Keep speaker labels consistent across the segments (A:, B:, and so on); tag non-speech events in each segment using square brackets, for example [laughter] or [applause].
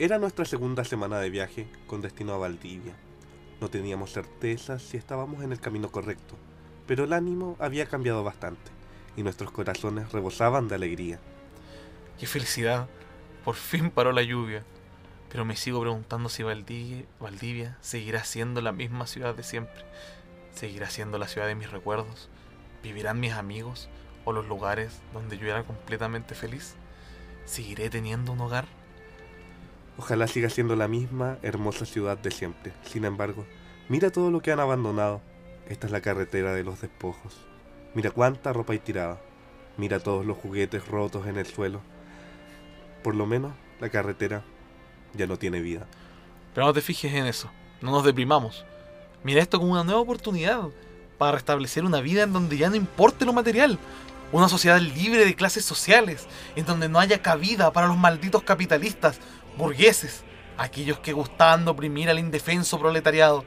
A: Era nuestra segunda semana de viaje con destino a Valdivia. No teníamos certeza si estábamos en el camino correcto, pero el ánimo había cambiado bastante y nuestros corazones rebosaban de alegría.
B: ¡Qué felicidad! Por fin paró la lluvia. Pero me sigo preguntando si Valdivia, Valdivia seguirá siendo la misma ciudad de siempre. ¿Seguirá siendo la ciudad de mis recuerdos? ¿Vivirán mis amigos o los lugares donde yo era completamente feliz? ¿Seguiré teniendo un hogar?
A: Ojalá siga siendo la misma hermosa ciudad de siempre. Sin embargo, mira todo lo que han abandonado. Esta es la carretera de los despojos. Mira cuánta ropa hay tirada. Mira todos los juguetes rotos en el suelo. Por lo menos la carretera ya no tiene vida.
B: Pero no te fijes en eso, no nos deprimamos. Mira esto como una nueva oportunidad para restablecer una vida en donde ya no importe lo material. Una sociedad libre de clases sociales, en donde no haya cabida para los malditos capitalistas, burgueses, aquellos que gustaban de oprimir al indefenso proletariado.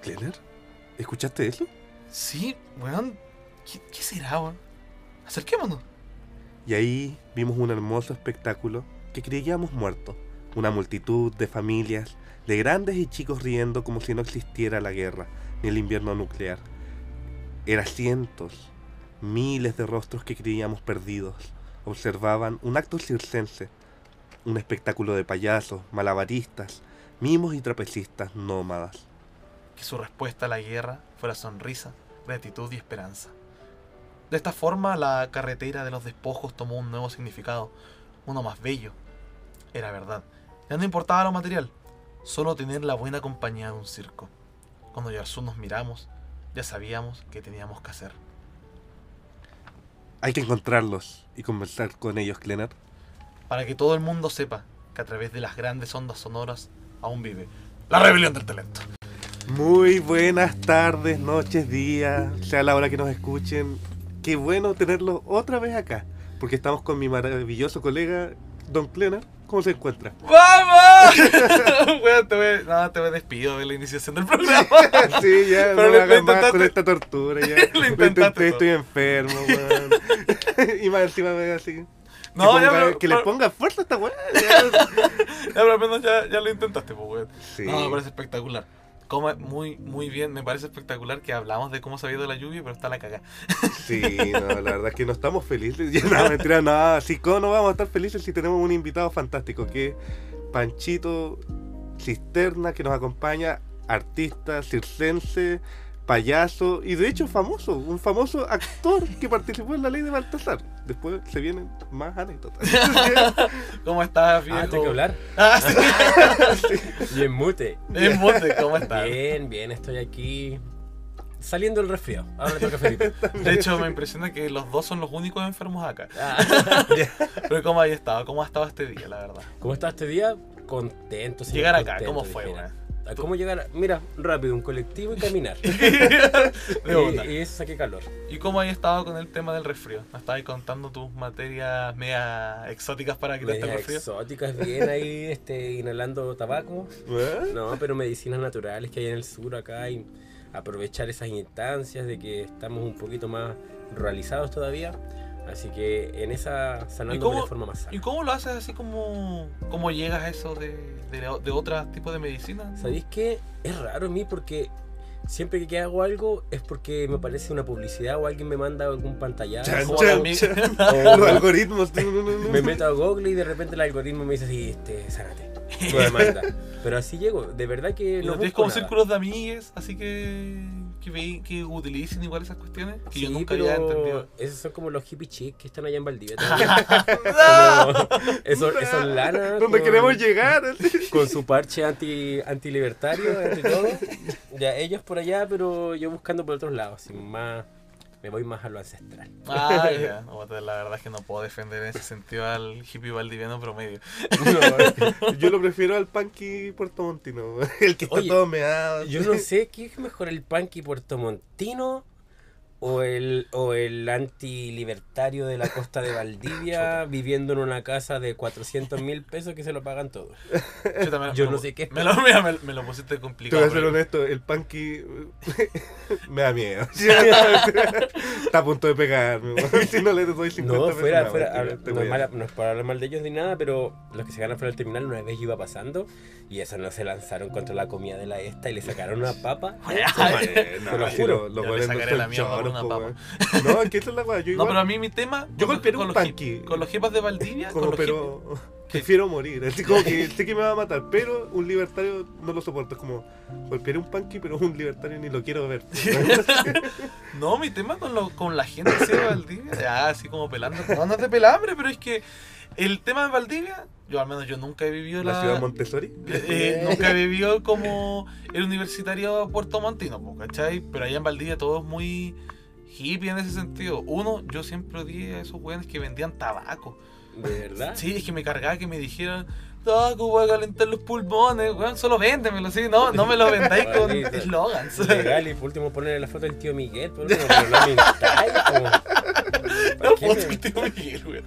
A: ¿Klenner? ¿Escuchaste eso?
B: Sí, weón. ¿Qué, qué será, weón? Acerquémonos.
A: Y ahí vimos un hermoso espectáculo que creíamos muerto. Una multitud de familias, de grandes y chicos riendo como si no existiera la guerra ni el invierno nuclear. Era cientos, miles de rostros que creíamos perdidos. Observaban un acto circense, un espectáculo de payasos, malabaristas, mimos y trapecistas nómadas.
B: Que su respuesta a la guerra fuera sonrisa, gratitud y esperanza. De esta forma, la carretera de los despojos tomó un nuevo significado, uno más bello. Era verdad. Ya no importaba lo material, solo tener la buena compañía de un circo. Cuando Yarsu nos miramos, ya sabíamos qué teníamos que hacer.
A: Hay que encontrarlos y conversar con ellos, Klenner.
B: Para que todo el mundo sepa que a través de las grandes ondas sonoras aún vive la rebelión del talento.
A: Muy buenas tardes, noches, días, sea la hora que nos escuchen. Qué bueno tenerlo otra vez acá, porque estamos con mi maravilloso colega, Don Klenner. ¿Cómo se encuentra?
B: ¡Vamos! [laughs] Weón, te voy, no, te voy despido de la iniciación del programa. [laughs]
A: sí, ya,
B: Pero
A: no
B: lo-
A: me más con esta tortura, ya. [laughs]
B: Lo
A: Lo intenté,
B: todo.
A: estoy enfermo, weón. y más encima me así.
B: No,
A: que,
B: ya,
A: ponga-
B: pero-
A: que le ponga fuerza a esta weá. [laughs]
B: Ya, pero al menos ya, ya lo intentaste, pues, weón.
A: Sí.
B: No, me parece espectacular. Muy, muy bien, me parece espectacular que hablamos de cómo se ha ido la lluvia, pero está la cagada. [laughs]
A: Sí, no, la verdad es que no estamos felices. Ya, no, mentira, nada. Sí, ¿cómo no vamos a estar felices si tenemos un invitado fantástico que es Panchito Cisterna, que nos acompaña, artista circense, payaso y de hecho famoso, un famoso actor que participó en la ley de Baltasar. Después se vienen más anécdotas. [laughs] [laughs]
B: ¿Cómo estás, viejo?
C: Ah, tengo que hablar.
B: Ah, sí. [laughs]
C: Bien mute.
B: En Monte, ¿cómo estás?
C: Bien, bien, estoy aquí saliendo del resfriado. Ahora le toca a Felipe.
B: De hecho, me impresiona que los dos son los únicos enfermos acá.
C: Ah,
B: Pero ¿cómo has estado? ¿Cómo ha estado este día, la verdad?
C: ¿Cómo está este día? Contento.
B: Llegar acá,
C: contento,
B: ¿cómo fue,
C: dijera. Ah, ¿Cómo llegar? Mira, rápido, un colectivo y caminar. [laughs] Y, y eso saqué calor.
B: ¿Y cómo has estado con el tema del resfrío? ¿Me estabas contando tus materias media exóticas para quitarte el
C: Medias
B: resfrío?
C: exóticas, bien ahí, este, inhalando tabaco.
A: ¿Eh?
C: No, pero medicinas naturales que hay en el sur acá y aprovechar esas instancias de que estamos un poquito más ruralizados todavía. Así que en esa
B: ¿Y
C: sanándome
B: cómo-
C: de forma más sana.
B: ¿Y cómo lo haces así como... ¿Cómo llegas a eso de, de, de otros tipos de medicina?
C: ¿Sabéis qué? Es raro en mí porque siempre que hago algo es porque me aparece una publicidad o alguien me manda algún pantallazo.
A: Chan, chan, chan. [laughs]
C: o
A: Los algoritmos.
C: me meto a Google y de repente el algoritmo me dice así, este, sánate. [laughs] Pero así llego, de verdad que
B: ¿Y
C: no
B: no tienes como
C: nada.
B: círculos de amigues, así que... Que, ve- que utilicen igual esas cuestiones? Que yo
C: Sí,
B: nunca
C: pero
B: había entendido.
C: Esos son como los hippie chicks que están allá en Valdivia. [laughs] Esos, esos [laughs] lanas.
A: Donde
C: con-
A: queremos llegar. [laughs]
C: Con su parche anti, antilibertario, anti todo. Ya ellos por allá, pero yo buscando por otros lados. así, más, me voy más a lo ancestral.
B: Ah, ya. [laughs] No, la verdad es que no puedo defender en ese sentido al hippie valdiviano promedio. [laughs]
A: Yo lo prefiero al punky puertomontino. [laughs] El que está
C: Oye,
A: todo meado.
C: Yo no sé qué es mejor, el punky puertomontino o el, o el antilibertario de la costa de Valdivia [laughs] viviendo en una casa de 400 mil pesos que se lo pagan todos.
B: Yo, también-
C: Yo
B: me
C: no
B: lo-
C: sé qué.
B: Me lo, mira, me, me lo pusiste
A: Te voy
B: complicado.
A: a ser
B: pero-
A: honesto, el punky [laughs] me da miedo. [laughs] Está a punto de pegarme. Si no le doy 50
C: No,
A: pesos,
C: fuera,
A: no,
C: fuera, no, es
A: a-
C: mala- no es para hablar mal de ellos ni nada, pero los que se ganan fuera del terminal una vez iba pasando y eso no se lanzaron contra la comida de la esta y le sacaron una papa. Te
A: No,
C: lo juro.
A: Los No
B: una
A: po,
B: papa.
A: es que esa es la weá. [laughs]
B: No, pero a mí mi tema.
A: Yo
B: con
A: un
B: hip- Con los jepas de Valdivia.
A: como,
B: con los
A: pero [laughs] prefiero morir. Así como que [laughs] sé que me va a matar, pero un libertario no lo soporto. Es como golpearé un punky, pero un libertario ni lo quiero ver.
B: No, mi tema con, lo- con la gente así de Valdivia. Así como pelando. No, no es de pelambre, pero es que. El tema de Valdivia. Yo al menos yo nunca he vivido la.
A: la ciudad Montessori.
B: Eh, nunca he vivido como el universitario Puerto Montino, po, ¿cachai? Pero allá en Valdivia todo es muy hippie en ese sentido. Uno, yo siempre odié a esos weones que vendían tabaco.
C: ¿De verdad?
B: Sí, es que me cargaba que me dijeran, tabaco, voy a calentar los pulmones, weón, solo véndemelo, sí, no, no me lo vendáis con eslogans.
C: Legal, y por último ponerle la foto del tío Miguel, por último, pero no como- [laughs] ¿Para
B: No,
C: qué
B: foto del tío Miguel, weón.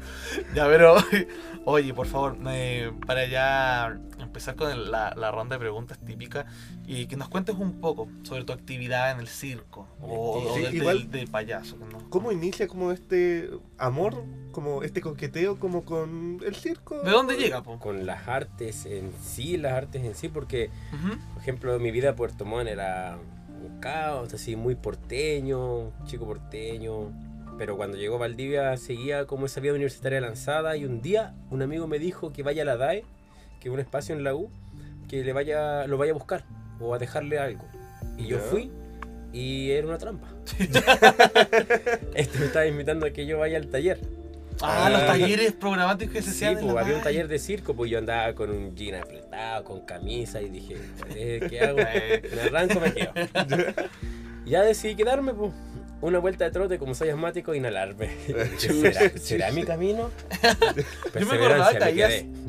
B: Ya, pero, [laughs] oye, por favor, eh, para ya empezar con el- la, la ronda de preguntas típicas y que nos cuentes un poco sobre tu actividad en el circo o, o
A: Sí,
B: del,
A: igual-
B: del- del payaso. no-
A: ¿Cómo inicia como este amor, como este coqueteo como con el circo?
B: ¿De dónde llega, po?
C: Con las artes en sí, las artes en sí, porque
B: Ujú.
C: Por ejemplo, mi vida en Puerto Montt era un caos, así muy porteño, chico porteño. Pero cuando llegó a Valdivia seguía como esa vida universitaria lanzada y un día un amigo me dijo que vaya a la DAE, que un espacio en la U, que le vaya, lo vaya a buscar o a dejarle algo. Y yo fui y era una trampa. [laughs] este me estaba invitando a que yo vaya al taller.
B: Ah, los talleres programáticos que se
C: Sí,
B: hacían en
C: pues había un taller de circo, pues yo andaba con un jean apretado, con camisa y dije, eh, ¿qué hago? [laughs] Me arranco, me quedo. [laughs] ya decidí quedarme, pues. Una vuelta de trote, como soy asmático, inhalarme. [laughs] ¿Será, será mi camino? [laughs]
B: Yo me acordaba que, ahí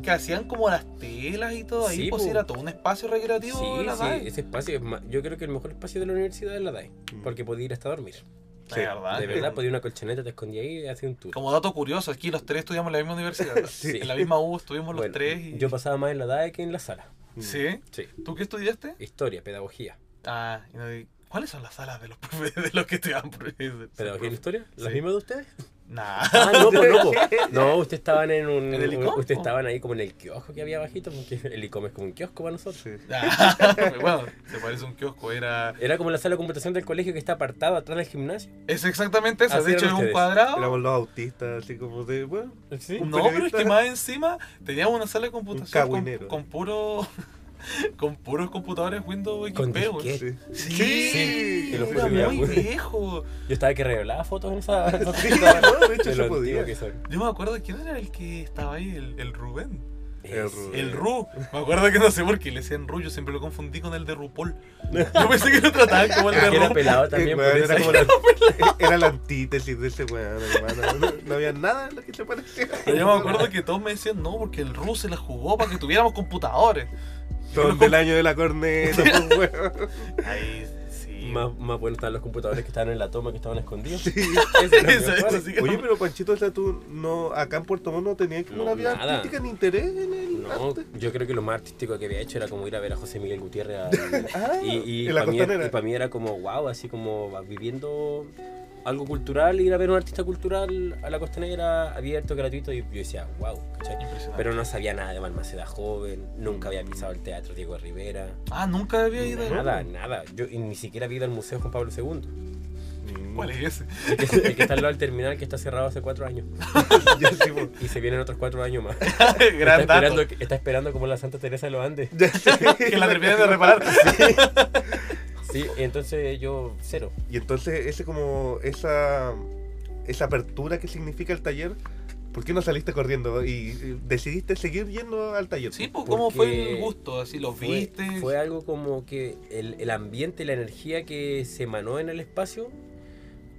B: hacían como las telas y todo ahí,
C: Sí,
B: pues
C: po.
B: era todo un espacio recreativo de
C: Sí,
B: la
C: sí,
B: DAE.
C: ese espacio, es yo creo que el mejor espacio de la universidad es la DAE,
A: Mm.
C: porque podía ir hasta dormir.
B: De verdad.
C: De verdad, podía ir a una colchoneta, te escondía ahí y hacía un tour.
B: Como dato curioso, aquí los tres estudiamos en la misma universidad. [laughs]
C: Sí.
B: En la misma U estuvimos los tres. Y...
C: Yo pasaba más en la DAE que en la sala.
B: ¿Sí?
C: Sí.
B: ¿Tú qué estudiaste?
C: Historia, pedagogía.
B: Ah, y no di- ¿cuáles son las salas de los [laughs] profes de los que estudiaban profes?
C: ¿Pedagogía en historia? ¿Las
B: Sí.
C: mismas de ustedes?
B: Nah.
C: Ah, no, pues no, pues. [laughs] No, ustedes estaban en un.
B: ¿En el ICOM,
C: Ustedes estaban ahí como en el kiosco que había abajito, porque el ICOM es como un kiosco para nosotros.
A: Sí.
B: Ah, [laughs] bueno, se parece a un kiosco, era...
C: Era como la sala de computación del colegio que está apartado atrás del gimnasio.
B: Es exactamente eso,
C: Así
B: de hecho es un cuadrado.
A: Éramos los autistas, así como de, bueno,
C: Sí.
A: Un
B: No, pero es que más encima teníamos una sala de computación con,
A: cagüinero.
B: con puro con puros computadores Windows
C: Con
B: XP, güey.
C: disquete.
A: sí.
B: Sí,
C: Sí, y lo
B: era muy viejo.
C: Yo estaba que revelaba fotos en esa. [laughs]
A: Sí, no, de hecho
C: lo
A: podía.
C: que.
B: Yo me acuerdo de quién era el que estaba ahí, el, el Rubén.
A: El. Ru-
B: El Ru. Me acuerdo que no sé por qué le decían Ru, yo siempre lo confundí con el de RuPaul. [laughs] Yo pensé que lo trataban como el de
C: Que era
B: Ru.
C: pelado también.
A: Eh, weón,
C: por
A: era,
C: eso.
A: como la, era la antítesis de ese weón, hermano. No, no había nada en lo que se parecía.
B: Pero yo me acuerdo que todos me decían no, porque el Ru se la jugó para que tuviéramos computadores.
A: Son del año de la corneta, [laughs] pues, weón.
B: Ahí sí.
C: Más, más buenos estaban los computadores que estaban en la toma, que estaban escondidos.
A: Sí. [laughs]
C: Ese era
B: Eso,
C: mejor.
B: eso sí que
A: Oye,
B: no.
A: pero Panchito, o sea, tú no, acá en Puerto Montt no tenías como
C: No,
A: una vida
C: nada.
A: artística ni interés en el
C: No,
A: arte.
C: yo creo que lo más artístico que había hecho era como ir a ver a José Miguel Gutiérrez. al- [laughs]
A: Ah,
C: y y
A: en la
C: para mí,
A: costanera.
C: mí era como, wow, así como viviendo algo cultural, ir a ver a un artista cultural a la costanera abierto, gratuito. Y yo decía, wow, ¿cachai? Pero no sabía nada de Balmaceda joven, nunca había pisado el teatro Diego Rivera.
B: Ah, nunca había ido.
C: Nada, nada. Yo y ni siquiera había ido al Museo Juan Pablo II.
B: ¿Cuál es ese?
C: El que, el que está al lado del terminal que está cerrado hace cuatro años. [laughs] Y se vienen otros cuatro años más. [laughs]
B: Gran
C: está,
B: dato.
C: esperando, está esperando como la Santa Teresa de los Andes. [laughs]
B: que la terminen de reparar.
C: Sí, entonces yo cero.
A: Y entonces, ese como, esa, esa apertura que significa el taller, ¿por qué no saliste corriendo y decidiste seguir yendo al taller?
B: Sí, pues, ¿cómo fue el gusto? Así lo
C: Fue,
B: viste.
C: fue algo como que el, el ambiente la energía que se emanó en el espacio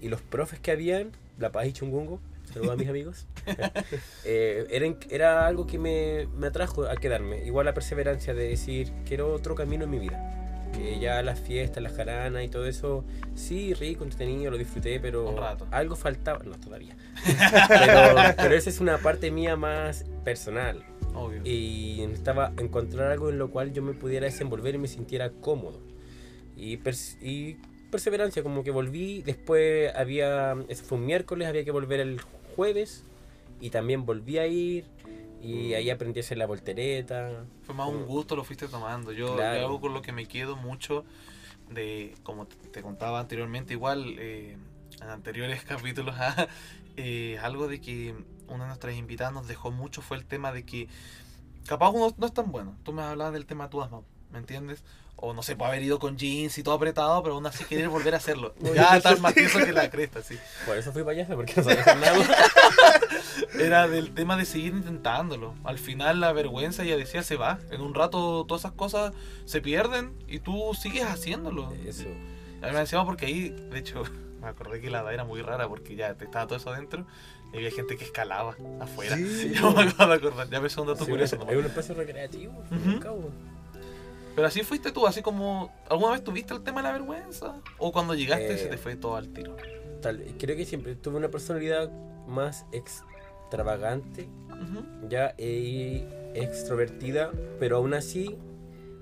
C: y los profes que habían, La Paz y Chungungo, saludos a mis amigos, [laughs] eh, eran- era algo que me, me atrajo a quedarme. Igual la perseverancia de decir, quiero otro camino en mi vida. Eh, ya las fiestas, las jaranas y todo eso, sí, rico, entretenido, lo disfruté, pero algo faltaba, no todavía. [laughs] pero, pero esa es una parte mía más personal
B: Obvio.
C: y necesitaba encontrar algo en lo cual yo me pudiera desenvolver y me sintiera cómodo. Y, pers- y perseverancia, como que volví, después había, eso fue un miércoles, había que volver el jueves y también volví a ir y ahí aprendí a hacer la voltereta.
B: Fue más un gusto, lo fuiste tomando. Yo,
C: Claro.
B: yo algo con lo que me quedo mucho de, como te- te contaba anteriormente, igual eh, en anteriores [laughs] capítulos, ah, eh, algo de que una de nuestras invitadas nos dejó mucho fue el tema de que capaz uno no es tan bueno. Tú me hablabas del tema de tu asma, ¿me entiendes? O no sé, puede haber ido con jeans y todo apretado, pero aún así querer volver a hacerlo. [laughs] Ya estás más tieso que la cresta, sí.
C: Por eso fui payaso, porque no sabía nada. [laughs]
B: Era del tema de seguir intentándolo. Al final la vergüenza, ya decía, se va. En un rato todas esas cosas se pierden y tú sigues haciéndolo.
C: Eso.
B: A mí me decía porque ahí, de hecho, [laughs] me acordé que la edad era muy rara porque ya te estaba todo eso adentro y había gente que escalaba afuera.
A: Sí.
B: Yo me acabo de acordar, ya me un dato
C: Sí,
B: curioso.
C: hay un espacio recreativo. Acá, bo.
B: Pero así fuiste tú, así como, ¿alguna vez tuviste el tema de la vergüenza? ¿O cuando llegaste
C: Eh,
B: se te fue todo al tiro?
C: Tal- creo que siempre tuve una personalidad más extravagante ya y extrovertida, pero aún así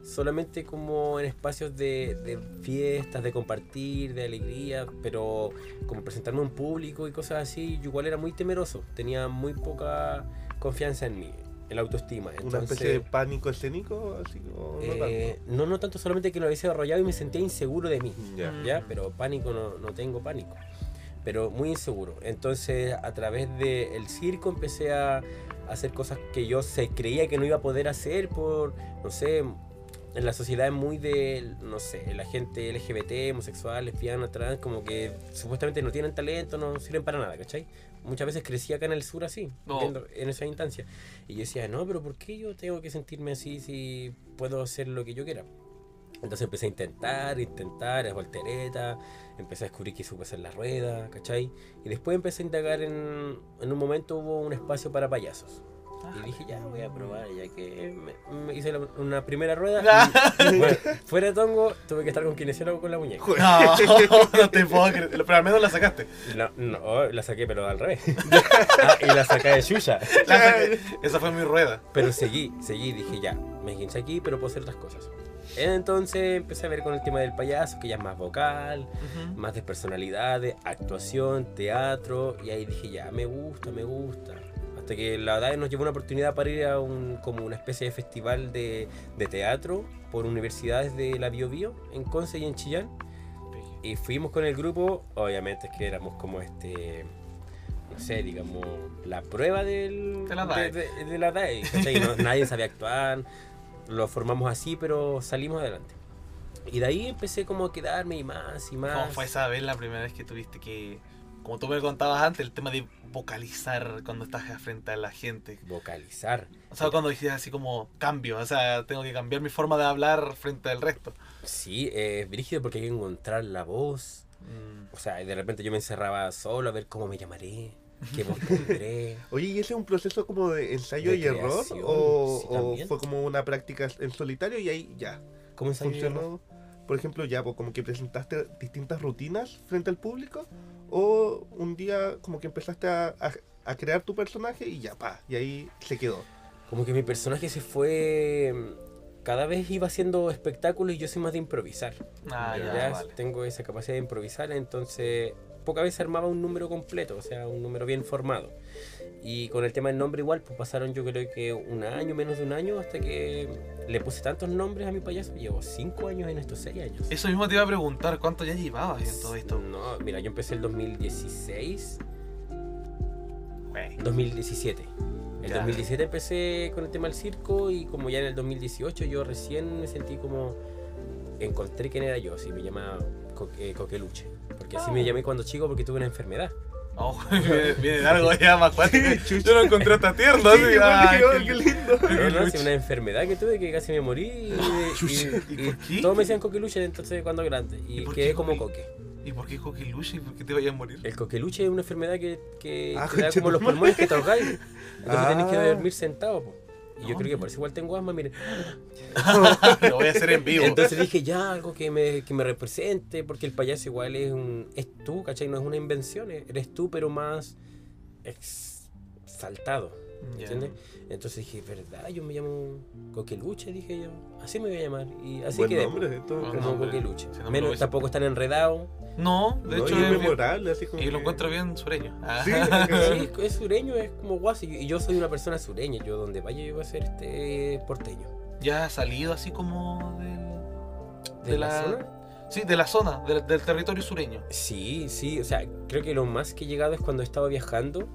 C: solamente como en espacios de, de fiestas, de compartir, de alegría, pero como presentarme en público y cosas así, yo igual era muy temeroso, tenía muy poca confianza en mí, en la autoestima.
A: Una
C: Entonces,
A: especie de pánico escénico, así no
C: eh, no, no tanto solamente que lo había desarrollado y me sentía inseguro de mí.
A: tanto. Ya.
C: Pero pánico no, no tengo pánico. Pero muy inseguro. Entonces, a través del circo empecé a hacer cosas que yo se creía que no iba a poder hacer por, no sé, en la sociedad es muy de, no sé, la gente LGBT, homosexual, lesbiana, trans, como que supuestamente no tienen talento, no sirven para nada, ¿cachai? Muchas veces crecí acá en el sur así,
B: No.
C: viendo- en esa instancia. Y yo decía, no, pero ¿por qué yo tengo que sentirme así si puedo hacer lo que yo quiera? Entonces empecé a intentar, intentar, a voltereta, empecé a descubrir que supe hacer la rueda, ¿cachai? Y después empecé a indagar en, en un momento hubo un espacio para payasos. Y dije, ya voy a probar, ya que me, me hice la- una primera rueda. y, bueno, fuera de tongo, tuve que estar con kinesiólogo con la muñeca.
B: No, [laughs] no te puedo creer. Pero al menos la sacaste.
C: La, no, la saqué, pero al revés. [laughs] Ah, y la saqué de
B: saqué. Esa fue mi rueda.
C: Pero seguí, seguí, dije ya, me quince aquí, pero puedo hacer otras cosas. Entonces empecé a ver con el tema del payaso, que ya es más vocal,
B: Ujú.
C: más de personalidades, actuación, teatro, y ahí dije ya, me gusta, me gusta. Hasta que la verdad nos llevó una oportunidad para ir a un, como una especie de festival de, de teatro por universidades de la Bio Bio, en Conce y en Chillán. Y fuimos con el grupo, obviamente es que éramos como este, no sé, digamos, la prueba del,
B: De la DAE.
C: de, de- de la DAE, ¿cachai? No- [laughs] nadie sabía actuar, lo formamos así, pero salimos adelante. Y de ahí empecé como a quedarme y más y más.
B: ¿Cómo fue esa vez la primera vez que tuviste que, como tú me contabas antes, el tema de vocalizar cuando estás frente a la gente?
C: Vocalizar.
B: O sea, cuando decías así como cambio, o sea, tengo que cambiar mi forma de hablar frente al resto.
C: Sí, es brígido porque hay que encontrar la voz.
B: Mm.
C: O sea, de repente yo me encerraba solo a ver cómo me llamaré, qué voz pondré. [laughs]
A: Oye, ¿y ese es un proceso como de ensayo
C: De
A: y error? ¿O,
C: sí,
A: o fue como una práctica en solitario y ahí ya
C: ¿Cómo ensayo y error?
A: funcionó? Por ejemplo, ya pues, como que presentaste distintas rutinas frente al público o un día como que empezaste a, a- a crear tu personaje y ya, pa, y ahí se quedó.
C: Como que mi personaje se fue. Cada vez iba haciendo espectáculos y yo soy más de improvisar.
B: Ah, ya,
C: Ya
B: vale.
C: Tengo esa capacidad de improvisar, entonces pocas veces armaba un número completo, o sea, un número bien formado. Y con el tema del nombre igual, pues pasaron yo creo que un año, menos de un año, hasta que le puse tantos nombres a mi payaso. Llevo cinco años en estos seis años.
B: Eso mismo te iba a preguntar, ¿cuánto ya llevabas en todo esto?
C: No, mira, yo empecé el 2016,
B: Güey.
C: 2017. El
B: Ya.
C: 2017 empecé con el tema del circo y como ya en el 2018 yo recién me sentí como encontré quién era yo, así me llamaba Co- eh, Coqueluche. Porque así
B: Ah.
C: me llamé cuando chico porque tuve una enfermedad.
B: Oh, [laughs] viene, viene de algo ya más cuático. [laughs] Yo lo encontré tan tierno.
A: Sí,
B: así,
A: qué
B: ay, qué
A: qué
B: lindo.
C: No, no, sí, una enfermedad que tuve que casi me morí y, [laughs] y-
B: ¿Y
C: y
B: por qué?
C: todos me decían Coqueluche entonces cuando grande y,
B: ¿Y por
C: quedé como
B: Coque? ¿Y por qué coquiluche? ¿Y por qué te vayas a morir?
C: El coqueluche es una enfermedad que, que
A: Ah,
C: te da como los pulmones que te ahogáis. Entonces tenés que
A: Ah.
C: dormir sentado. po. Y yo creo que por eso igual tengo asma, miren. [laughs]
B: Lo voy a hacer en vivo.
C: Entonces dije, ya, algo que me, que me represente, porque el payaso igual es un es tú, ¿cachai? No es una invención, eh, eres tú, pero más exaltado, ¿entiendes? Entonces dije, ¿verdad? Yo me llamo Coqueluche, dije yo. Así me voy a llamar. Y así
A: Buen
C: quedé.
A: nombre, esto.
B: Buen
C: Como
B: nombre.
C: Coqueluche.
B: Si no me lo
C: Menos, tampoco están enredados.
B: No, de
A: No,
B: hecho
A: y es
B: es
A: memorable, así como.
B: Y lo
A: que-
B: encuentro bien sureño. Ah.
A: Sí, [laughs]
C: Sí, es sureño, es como guasi. Y yo soy una persona sureña. Yo donde vaya yo voy a ser este porteño.
B: ya ha salido así como del,
C: ¿De,
B: De
C: la,
B: la-
C: zona?
B: sí, de la zona, del, del territorio sureño.
C: Sí, sí. O sea, creo que lo más que he llegado es cuando estaba viajando.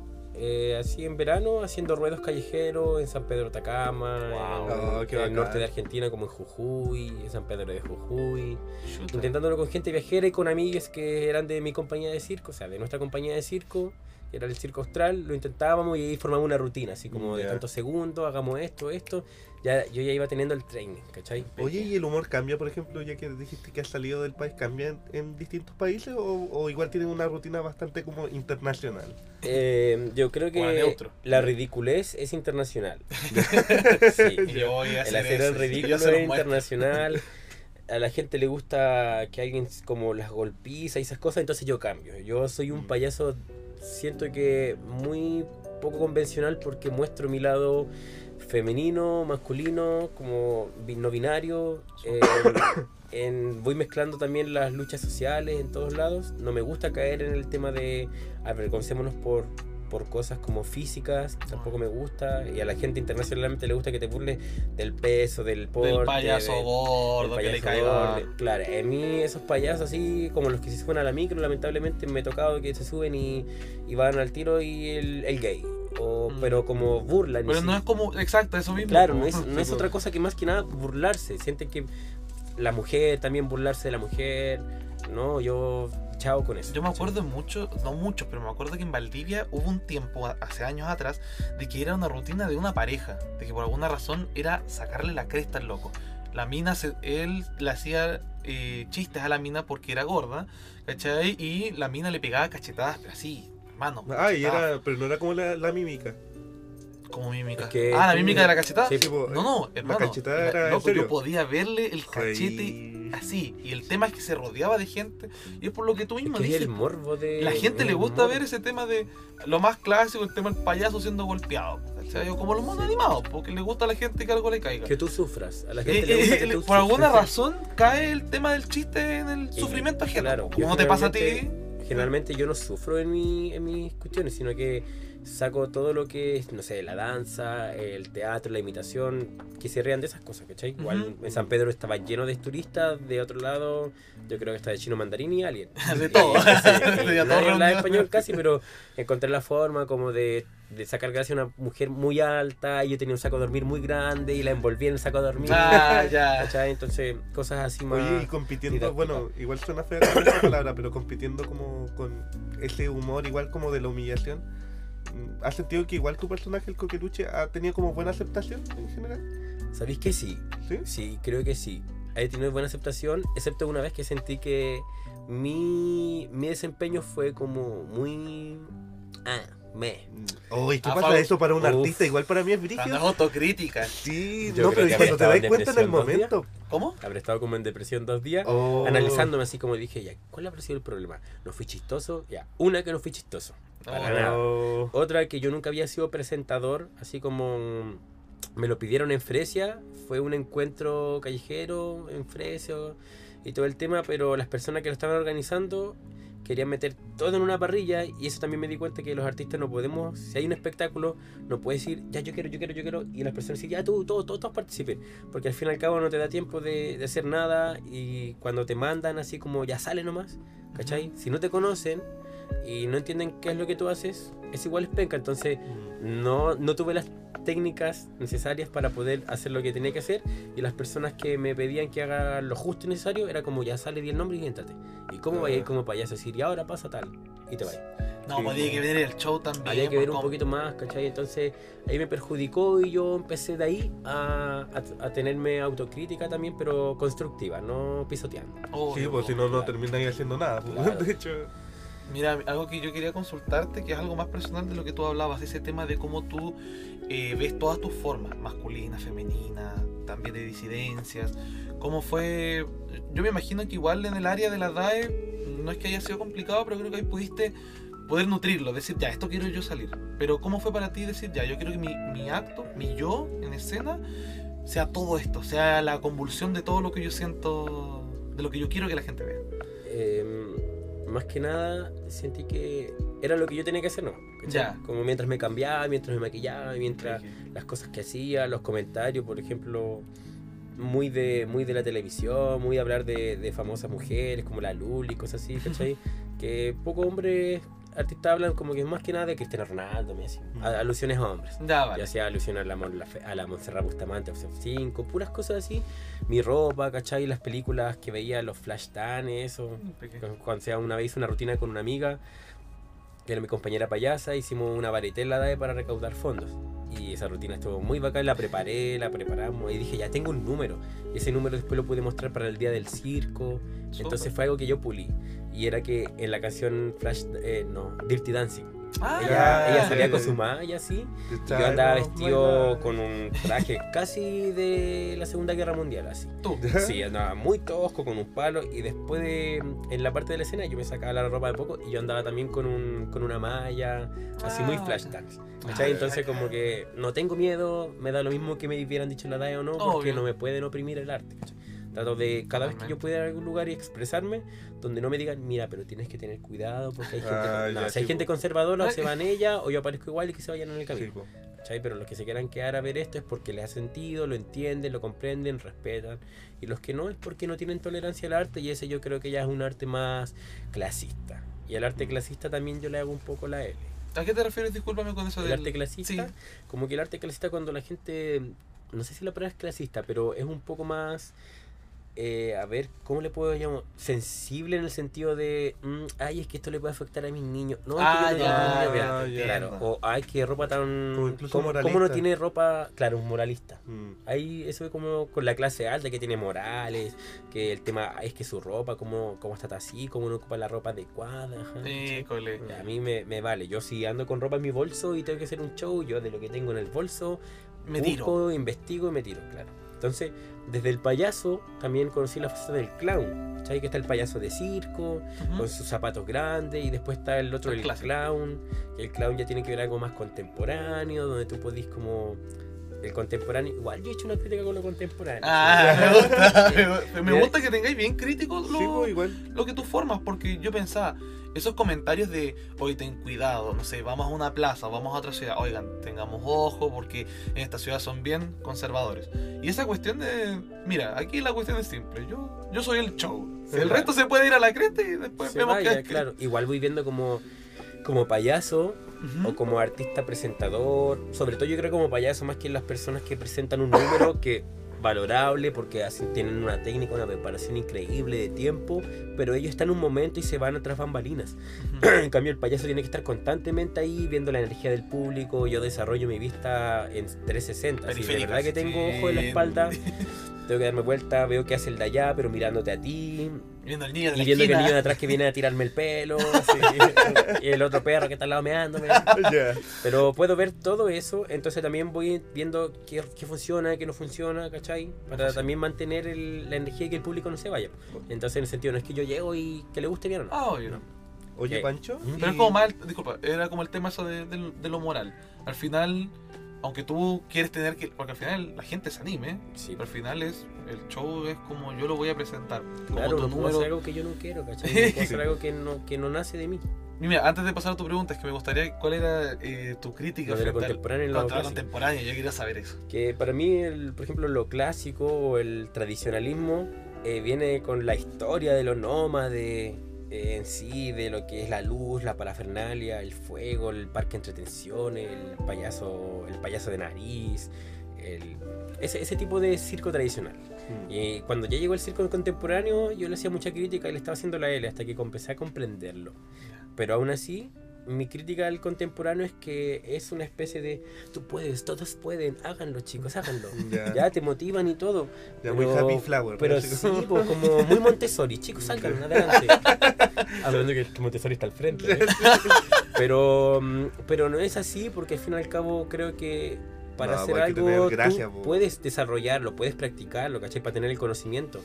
C: Eh, así en verano, haciendo ruedos callejeros en San Pedro Atacama,
A: Wow.
C: en,
A: Oh,
C: el norte de Argentina como en Jujuy, en San Pedro de Jujuy.
B: Chuta.
C: intentándolo con gente viajera y con amigas que eran de mi compañía de circo, o sea, de nuestra compañía de circo, que era el Circo Austral, lo intentábamos y ahí formamos una rutina, así como de tantos segundos, hagamos esto, esto. Ya, yo ya iba teniendo el training, ¿cachai?
A: Oye, ¿y el humor cambia, por ejemplo, ya que dijiste que has salido del país, cambia en, en distintos países o, o igual tienen una rutina bastante como internacional?
C: Eh, yo creo que la ridiculez es internacional. [laughs] sí.
B: Yo voy a
C: El
B: hacer
C: hacer
B: eso,
C: el ridículo es internacional. [laughs] A la gente le gusta que alguien como las golpiza y esas cosas, entonces yo cambio. Yo soy un
A: Mm.
C: payaso, siento que muy poco convencional porque muestro mi lado femenino, masculino, como no binario. eh, en- voy mezclando también las luchas sociales en todos lados. No me gusta caer en el tema de avergoncémonos por, por cosas como físicas, tampoco me gusta. Y a la gente internacionalmente le gusta que te burles del peso, del porte.
B: Del payaso gordo que le caiga.
C: gordo. Claro, a mí esos payasos así como los que se suben a la micro, lamentablemente me he tocado que se suben y, y van al tiro y el, el gay. O,
B: Mm.
C: Pero como burlan. y
B: Pero
C: sí.
B: no es como, exacto, eso mismo.
C: Claro, no es, no es
B: Sí,
C: otra cosa que más que nada burlarse. Sienten que la mujer también burlarse de la mujer. No, yo chao con eso.
B: Yo me acuerdo mucho, no mucho, pero me acuerdo que en Valdivia hubo un tiempo, a- hace años atrás, de que era una rutina de una pareja, de que por alguna razón era sacarle la cresta al loco. La mina, se- él le hacía eh, chistes a la mina porque era gorda, ¿cachai? Y la mina le pegaba cachetadas, pero así, hermano.
A: Ah, y era, pero no era como la, la mímica.
B: Como mímica.
C: Es que
B: ah, la mímica de la cachetada.
C: Sí,
A: Tipo,
B: No, no, hermano.
A: cachetada era serio.
B: yo podía verle el cachete
A: Joder.
B: así. Y el tema es que se rodeaba de gente. Y es por lo que tú
C: Es
B: mismo
C: que es
B: dices.
C: el morbo de.
B: La gente le gusta
C: morbo.
B: ver ese tema de lo más clásico, el tema del payaso siendo golpeado. ¿cachai? O como los monos animados, porque le gusta a la gente que algo le caiga.
C: Que tú sufras. A la
B: Eh,
C: gente le
B: eh,
C: gusta que
B: eh,
C: tú
B: por alguna
C: sufras.
B: razón cae el tema del chiste en el sufrimiento ajeno.
C: claro,
B: como
C: yo
B: no te pasa a ti.
C: Generalmente- yo no sufro en, mi, en mis cuestiones, sino que saco todo lo que es, no sé, la danza, el teatro, la imitación, que se rían de esas cosas, ¿cachai? Igual
B: Ujú.
C: en San Pedro estaba lleno de turistas, de otro lado yo creo que está de chino mandarín y alguien. [laughs]
B: De todo. [laughs]
C: Nadie hablaba español casi, [laughs] pero encontré la forma como de, de sacar gracia a una mujer muy alta y yo tenía un saco de dormir muy grande y la envolví en el saco de dormir.
B: Ah, ya.
C: ¿cachai? Entonces, cosas así más...
A: Oye, y compitiendo,
C: didáctica.
A: bueno, igual suena fea [coughs] esa palabra, pero compitiendo como con ese humor, igual como de la humillación. Mm, ¿Has sentido que igual tu personaje, el coqueluche, ha tenido como buena aceptación en general?
C: ¿Sabéis que sí?
A: ¿Sí?
C: Sí, creo que sí. Ha tenido buena aceptación, excepto una vez que sentí que mi, mi desempeño fue como muy... Ah, me.
A: Oye, ¿qué
B: Ah,
A: pasa eso para un
C: Uf.
A: artista? Igual para mí es brígido.
B: autocrítica.
A: Sí,
C: Yo
A: no, pero cuando te das cuenta en el
C: dos días.
A: momento.
B: ¿Cómo?
C: Habré estado como en depresión dos días,
A: Oh.
C: analizándome así como dije, ya, ¿cuál habrá sido el problema? ¿No fui chistoso? Ya, una que no fui chistoso. Para
B: Oh.
C: nada. Otra que yo nunca había sido presentador, así como me lo pidieron en Fresia, fue un encuentro callejero en Fresia y todo el tema, pero las personas que lo estaban organizando querían meter todo en una parrilla y eso también me di cuenta que los artistas no podemos, si hay un espectáculo, no puedes decir, ya yo quiero, yo quiero, yo quiero, y las personas decir, ya tú, todos, todos, todos participen, porque al fin y al cabo no te da tiempo de, de hacer nada y cuando te mandan así como ya sale nomás, ¿cachai? Si no te conocen y no entienden qué es lo que tú haces, es igual es penca, entonces no, no tuve las técnicas necesarias para poder hacer lo que tenía que hacer y las personas que me pedían que haga lo justo y necesario era como ya sale di el nombre y siéntate. ¿Y cómo vaya a ir como payaso? Decir, y ahora pasa tal, y te vaya.
B: No,
A: Sí,
B: pues había
A: po.
B: que ver el show también.
C: Había que
B: pues,
C: ver un poquito más, ¿cachai? Entonces ahí me perjudicó y yo empecé de ahí a, a, a tenerme autocrítica también, pero constructiva, no pisoteando.
B: Oh,
A: Sí, pues si no, no termináis haciendo nada. pues.
C: Claro. [laughs]
A: De hecho,
B: Mira, algo que yo quería consultarte, que es algo más personal de lo que tú hablabas, ese tema de cómo tú eh, ves todas tus formas, masculina, femenina, también de disidencias. ¿Cómo fue? Yo me imagino que igual en el área de la DAE, no es que haya sido complicado, pero creo que ahí pudiste poder nutrirlo, decir, ya, esto quiero yo salir. Pero ¿cómo fue para ti decir, ya, yo quiero que mi, mi acto, mi yo en escena, sea todo esto, sea la convulsión de todo lo que yo siento, de lo que yo quiero que la gente vea?
C: Más que nada sentí que era lo que yo tenía que hacer, ¿no?
B: Ya.
C: Como mientras me cambiaba, mientras me maquillaba, mientras las cosas que hacía, los comentarios, por ejemplo, muy de, muy de la televisión, muy de hablar de, de famosas mujeres como la Luli, cosas así, ¿cachai? [laughs] que pocos hombres artistas hablan como que más que nada de Cristiano Ronaldo, me decían, a- alusiones a hombres.
B: Ya,
C: Yo
B: vale.
C: hacía alusión a la, a la Montserrat Bustamante, Opción 5, puras cosas así. Mi ropa, ¿cachai? Las películas que veía, los flash dance, eso. Cu- Cuando sea una vez hice una rutina con una amiga, era mi compañera payasa, hicimos una baritela DAE para recaudar fondos. Y esa rutina estuvo muy bacán, la preparé, la preparamos y dije, ya tengo un número. Y ese número después lo pude mostrar para el día del circo. Entonces fue algo que yo pulí. Y era que en la canción Flash, eh, no, Dirty Dancing,
B: Ah,
C: ella, ella salía con su malla así. Y
A: Está
C: yo andaba vestido con un traje casi de la Segunda Guerra Mundial, así.
B: tú. [laughs]
C: Sí, andaba muy tosco, con un palo. Y después de. En la parte de la escena, yo me sacaba la ropa de poco. Y yo andaba también con, un, con una malla, así muy
B: Ah,
C: flash
B: ya.
C: dance.
B: Ah,
C: ¿Cachai? Entonces, como que no tengo miedo. Me da lo mismo que me hubieran dicho la DAE o no. Porque
B: Obvio.
C: no me pueden oprimir el arte. ¿cachai? Trato de, cada vez que yo pueda ir a algún lugar y expresarme, donde no me digan, mira, pero tienes que tener cuidado porque hay gente,
A: Ah,
C: no,
A: ya,
C: si hay
A: sí,
C: gente
A: po.
C: conservadora, o se van ella, o yo aparezco igual y que se vayan en el camino. Pero los que se quieran quedar a ver esto es porque les ha sentido, lo entienden, lo comprenden, respetan. Y los que no es porque no tienen tolerancia al arte y ese yo creo que ya es un arte más clasista. Y el arte clasista también yo le hago un poco la L.
B: ¿A qué te refieres? Discúlpame con eso
C: El
B: del...
C: arte clasista,
B: Sí.
C: como que el arte clasista cuando la gente, no sé si la palabra es clasista, pero es un poco más, eh, a ver, ¿cómo le puedo llamar? Sensible en el sentido de, mm, ay, es que esto le puede afectar a mis niños. No, es que
B: Ah,
C: no
B: ya, ya,
C: claro.
B: entiendo.
C: O, ay, que ropa tan...
A: Como incluso
C: ¿cómo, cómo no tiene ropa? Claro, un moralista.
A: Mm.
C: Ahí eso es como con la clase alta que tiene morales, que el tema es que su ropa, cómo, cómo está así, cómo no ocupa la ropa adecuada. A mí me, me vale. Yo si ando con ropa en mi bolso y tengo que hacer un show, yo de lo que tengo en el bolso,
B: Me
C: busco, investigo y me tiro, claro. Entonces, desde el payaso también conocí la faceta del clown. ¿Sabes que está el payaso de circo, con sus zapatos grandes, y después está el otro,
B: El
C: clown. que el clown ya tiene que ver algo más contemporáneo, donde tú podís como... El contemporáneo, igual yo he hecho una crítica con lo contemporáneo.
B: Ah, me gusta. me [laughs] que tengáis bien crítico lo,
A: Sí, igual.
B: lo que tú formas, porque yo pensaba, esos comentarios de, oye, ten cuidado, no sé, vamos a una plaza, vamos a otra ciudad, oigan, tengamos ojo, porque en esta ciudad son bien conservadores. Y esa cuestión de, mira, aquí la cuestión es simple, yo, yo soy el show. El
C: Claro.
B: resto se puede ir a la cresta y después
C: Se
B: vemos
C: vaya,
B: que...
C: claro. Igual voy viendo como, como payaso o como artista presentador, sobre todo yo creo como payaso más que las personas que presentan un número que valorable porque así tienen una técnica, una preparación increíble de tiempo, pero ellos están en un momento y se van atrás bambalinas.
B: Ujú.
C: En cambio el payaso tiene que estar constantemente ahí viendo la energía del público, yo desarrollo mi vista en 360, si de verdad que tengo ojo en la espalda, [laughs] tengo que darme vuelta, veo que hace el de allá, pero mirándote a ti,
B: Viendo al niño de la
C: y viendo que el niño de atrás que viene a tirarme el pelo, [laughs] así, y el otro perro que está al lado meándome.
A: Ya.
C: Pero puedo ver todo eso, entonces también voy viendo qué, qué funciona, qué no funciona, ¿cachai? Para
B: Sí.
C: también mantener el- la energía y que el público no se vaya. Entonces, en el sentido, no es que yo llego y que le guste bien o no.
B: Ah, obvio.
C: No.
A: Oye. Pancho.
B: Pero es
A: y-
B: como más, el- disculpa, era como el tema eso de, de- de lo moral. Al final, aunque tú quieres tener que, porque al final la gente se anime,
C: Sí,
B: pero al final es, el show es como yo lo voy a presentar. Como
C: claro,
B: tu
C: no puedo hacer
B: número.
C: algo que yo no quiero, ¿cachai? No puedo hacer algo que no, que no nace de mí.
B: Y Mira, antes de pasar a tu pregunta, es que me gustaría, ¿cuál era eh, tu crítica frente al-
C: contemporáneo lo
B: contra contemporáneo? Yo quería saber eso.
C: Que para mí, el, por ejemplo, lo clásico o el tradicionalismo eh, viene con la historia de los nómades eh, en sí, de lo que es la luz, la parafernalia, el fuego, el parque de entretenciones, el payaso, el payaso de nariz, el- ese, ese tipo de circo tradicional.
A: Mm.
C: Y cuando ya llegó el circo contemporáneo, yo le hacía mucha crítica y le estaba haciendo la L hasta que empecé a comprenderlo. Pero aún así, mi crítica al contemporáneo es que es una especie de tú puedes, todos pueden, háganlo chicos, háganlo. [laughs]
A: Ya.
C: Ya te motivan y todo.
A: Ya muy happy flower,
C: Pero sí, [laughs] pues, como muy Montessori, chicos, salgan adelante. [laughs] Hablando que Montessori está al frente. ¿eh? Pero, mm, pero no es así porque al fin y al cabo creo que para
A: No,
C: hacer
A: pues que
C: algo
A: gracia,
C: tú
A: po.
C: puedes desarrollarlo, puedes practicarlo, ¿cachai? Para tener el conocimiento.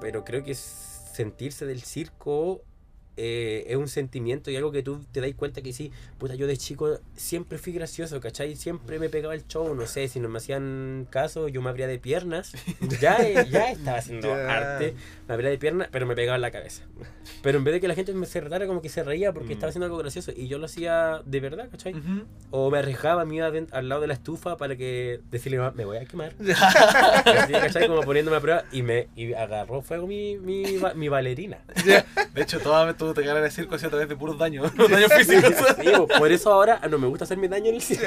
C: Pero creo que sentirse del circo eh, es un sentimiento y algo que tú te das cuenta que sí, puta, yo de chico siempre fui gracioso, ¿cachai? Siempre me pegaba el show, no sé, si no me hacían caso, yo me abría de piernas. [laughs] Ya, eh, ya estaba haciendo
A: Ya.
C: arte, me abría de piernas, pero me pegaba en la cabeza. Pero en vez de que la gente me se retara, como que se reía porque
A: Mm.
C: estaba haciendo algo gracioso y yo lo hacía de verdad, ¿cachai?
B: Ujú.
C: O me arriesgaba, me iba al lado de la estufa para que decirle, "Ma, me voy a quemar. [laughs] Así, ¿cachai? Como poniéndome a prueba y me y agarró fuego mi, mi, ba- mi bailarina.
B: De hecho, toda vez tuve que ganar el circo así a través de puros daños, daños físicos.
C: Sí, pues, por eso ahora ah, no me gusta hacerme daño en el circo.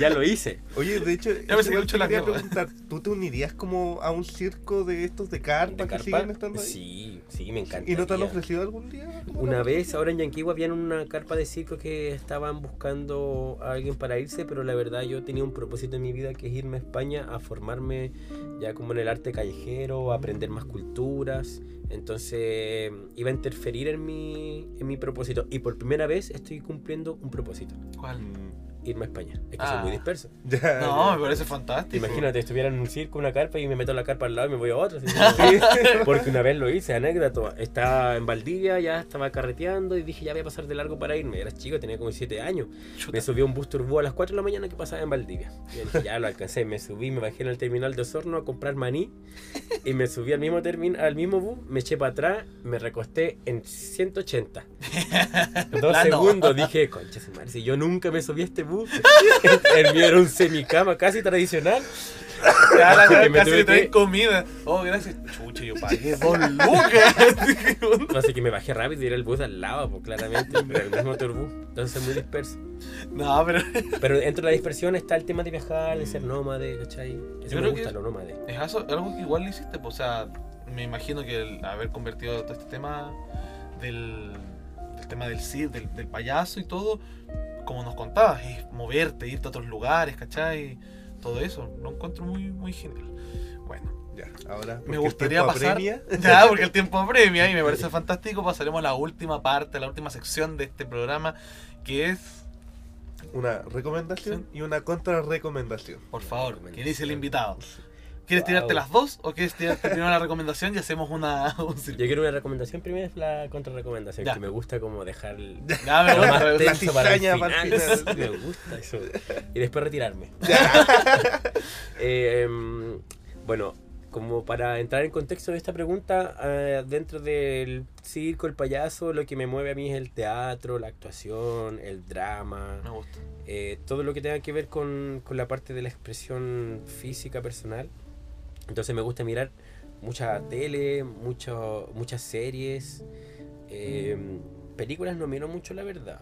C: ya lo hice.
A: Oye, de hecho,
B: Ya me saqué mucho
A: te
B: la
A: preguntar, ¿tú te unirías como a un circo de estos de carpa,
C: ¿De
A: que
C: carpa?
A: siguen estando ahí?
C: Sí, sí, me encanta.
A: ¿Y no te han ofrecido algún día?
C: Una vez ahora en Yanquihue habían una carpa de circo que estaban buscando a alguien para irse, pero la verdad yo tenía un propósito en mi vida que es irme a España a formarme ya como en el arte callejero, a aprender más culturas. Entonces iba a interferir en mi, en mi propósito. Y por primera vez estoy cumpliendo un propósito,
B: ¿Cuál?
C: Irme a España. Es que
B: Ah.
C: soy muy disperso. [laughs]
A: Ya,
B: No,
A: ya.
B: me parece fantástico.
C: Imagínate, estuviera en un circo, una carpa y me meto en la carpa al lado y me voy a otra. [laughs] Porque una vez lo hice, anécdota. Estaba en Valdivia, ya estaba carreteando y dije ya voy a pasar de largo para irme. Era chico, tenía como 7 años.
B: Chuta.
C: Me subí a un bus turbú a las 4 de la mañana que pasaba en Valdivia. Y dije, ya lo alcancé. Me subí, me bajé en el terminal de Osorno a comprar maní. Y me subí al mismo, termin al mismo bus, me eché para atrás, me recosté en 180. [laughs] Dos
B: Ah,
C: segundos dije, concha si yo nunca me subí a este bus. El mío era un semicama casi tradicional. [laughs]
B: Ya la
C: que me
B: casi
C: tuve
B: le traen
C: que-
B: comida. Oh, gracias. Chucha, yo pagué dos lucas. [laughs] [laughs]
C: Así que me bajé rápido y era el bus al lado, pues claramente, pero el mismo turbú. Entonces muy disperso.
B: no, pero
C: Pero dentro de la dispersión está el tema de viajar, de ser nómade, ¿cachai? Eso
B: Yo
C: me
B: creo
C: gusta,
B: que-
C: lo nómade.
B: es eso- algo que igual lo hiciste. Pues, o sea, me imagino que el haber convertido todo este tema del, del tema del CID, del, del payaso y todo, como nos contabas, es moverte, irte a otros lugares, ¿cachai? Todo eso. Lo encuentro muy, muy genial. Bueno.
A: Ya, ahora.
B: Me gustaría pasar.
A: apremia. [laughs]
B: Ya, porque el tiempo [laughs] apremia y me parece fantástico. Pasaremos a la última parte, la última sección de este programa, que es,
A: Una recomendación y una contrarrecomendación.
B: por favor. ¿qué dice el invitado? ¿Quieres
C: Wow.
B: tirarte las dos o quieres tirarte primero la recomendación y hacemos una, [laughs] un?
C: Yo quiero una recomendación primero, es la contrarrecomendación, que me gusta como dejar el,
B: Ya, me gusta,
C: más.
A: La
C: tenso para el
A: cizaña para el
C: final. [laughs] Me gusta eso. Y después retirarme. Eh, [laughs] em, bueno, como para entrar en contexto de esta pregunta, eh, dentro del circo, el payaso, lo que me mueve a mí es el teatro, la actuación, el drama,
B: Me gusta.
C: eh, todo lo que tenga que ver con, con la parte de la expresión física personal. Entonces me gusta mirar mucha tele, mucho, muchas series. eh, películas no miro mucho, la verdad.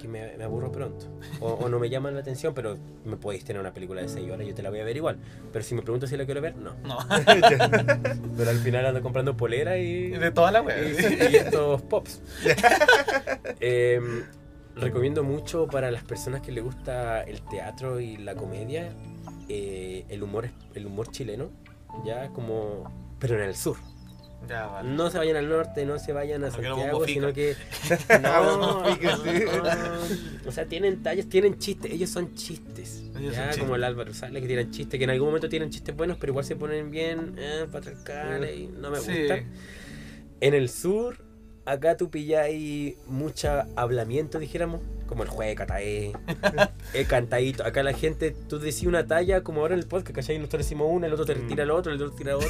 C: Que me, me aburro pronto. O, o no me llaman la atención, pero me podéis tener una película de 6 horas, yo te la voy a ver igual. Pero si me preguntas si la quiero ver, no.
B: No, [laughs]
C: Pero al final ando comprando polera y,
B: de toda la wea.
C: y, y estos pops. Eh, recomiendo mucho para las personas que les gusta el teatro y la comedia eh, el humor el humor chileno ya como pero en el sur.
B: Ya, vale.
C: no se vayan al norte no se vayan a Santiago sino que [laughs] no, o sea tienen tallas tienen chistes ellos son chistes.
B: Ellos
C: ya
B: son
C: como el Álvaro Sales que tienen chistes que en algún momento tienen chistes buenos pero igual se ponen bien eh, y no me
B: Sí.
C: gusta en el sur, acá tú pilláis mucho hablamiento, dijéramos, como el juez de Cataé, el cantadito. Acá la gente, tú decís una talla, como ahora en el podcast, ¿cachai? Nosotros decimos una, el otro te
A: Mm.
C: tira el otro, el otro tira [laughs] otro.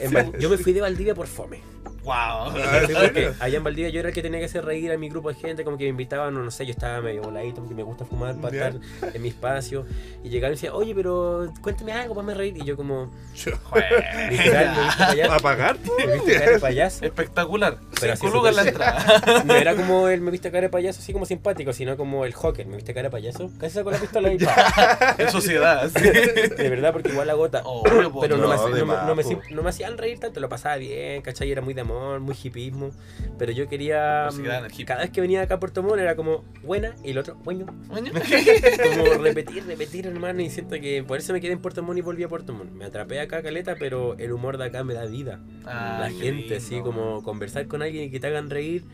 C: En yo me fui de Valdivia por fome.
B: Wow.
A: Ah, [laughs]
C: porque allá en Valdivia yo era el que tenía que hacer reír a mi grupo de gente, como que me invitaban, no, no sé, yo estaba medio voladito porque me gusta fumar para estar en mi espacio. Y llegaban y decían, oye, pero cuéntame algo para me reír. Y yo como, literal, me viste [laughs] payaso.
A: ¿Apagar?
C: Me viste cara de payaso.
B: Espectacular.
C: Pero
B: Cinco
C: así
B: lucas la entrada.
C: No era como el me viste cara de payaso, así como simpático, sino como el Joker, me viste cara de payaso. Casi sacó la [laughs] pistola y pa.
B: En sociedad, sí.
C: De verdad, porque igual agota.
B: Obvio, po,
C: Pero no, me,
A: no,
C: hacía-
A: de
C: no me- no me hacía- no me hacían reír tanto, lo pasaba bien, ¿cachai? Era muy de Montt, muy hipismo. Pero yo quería.
B: El
C: mm. Cada vez que venía acá a Puerto Montt era como buena y el otro, bueno.
B: Bueno. [laughs]
C: Como repetir, repetir, hermano. Y siento que por eso me quedé en Puerto Montt y volví a Puerto Montt. Me atrapé acá, caleta, pero el humor de acá me da vida.
B: Ah,
C: La gente, así
B: lindo.
C: como conversar con alguien y que te hagan reír.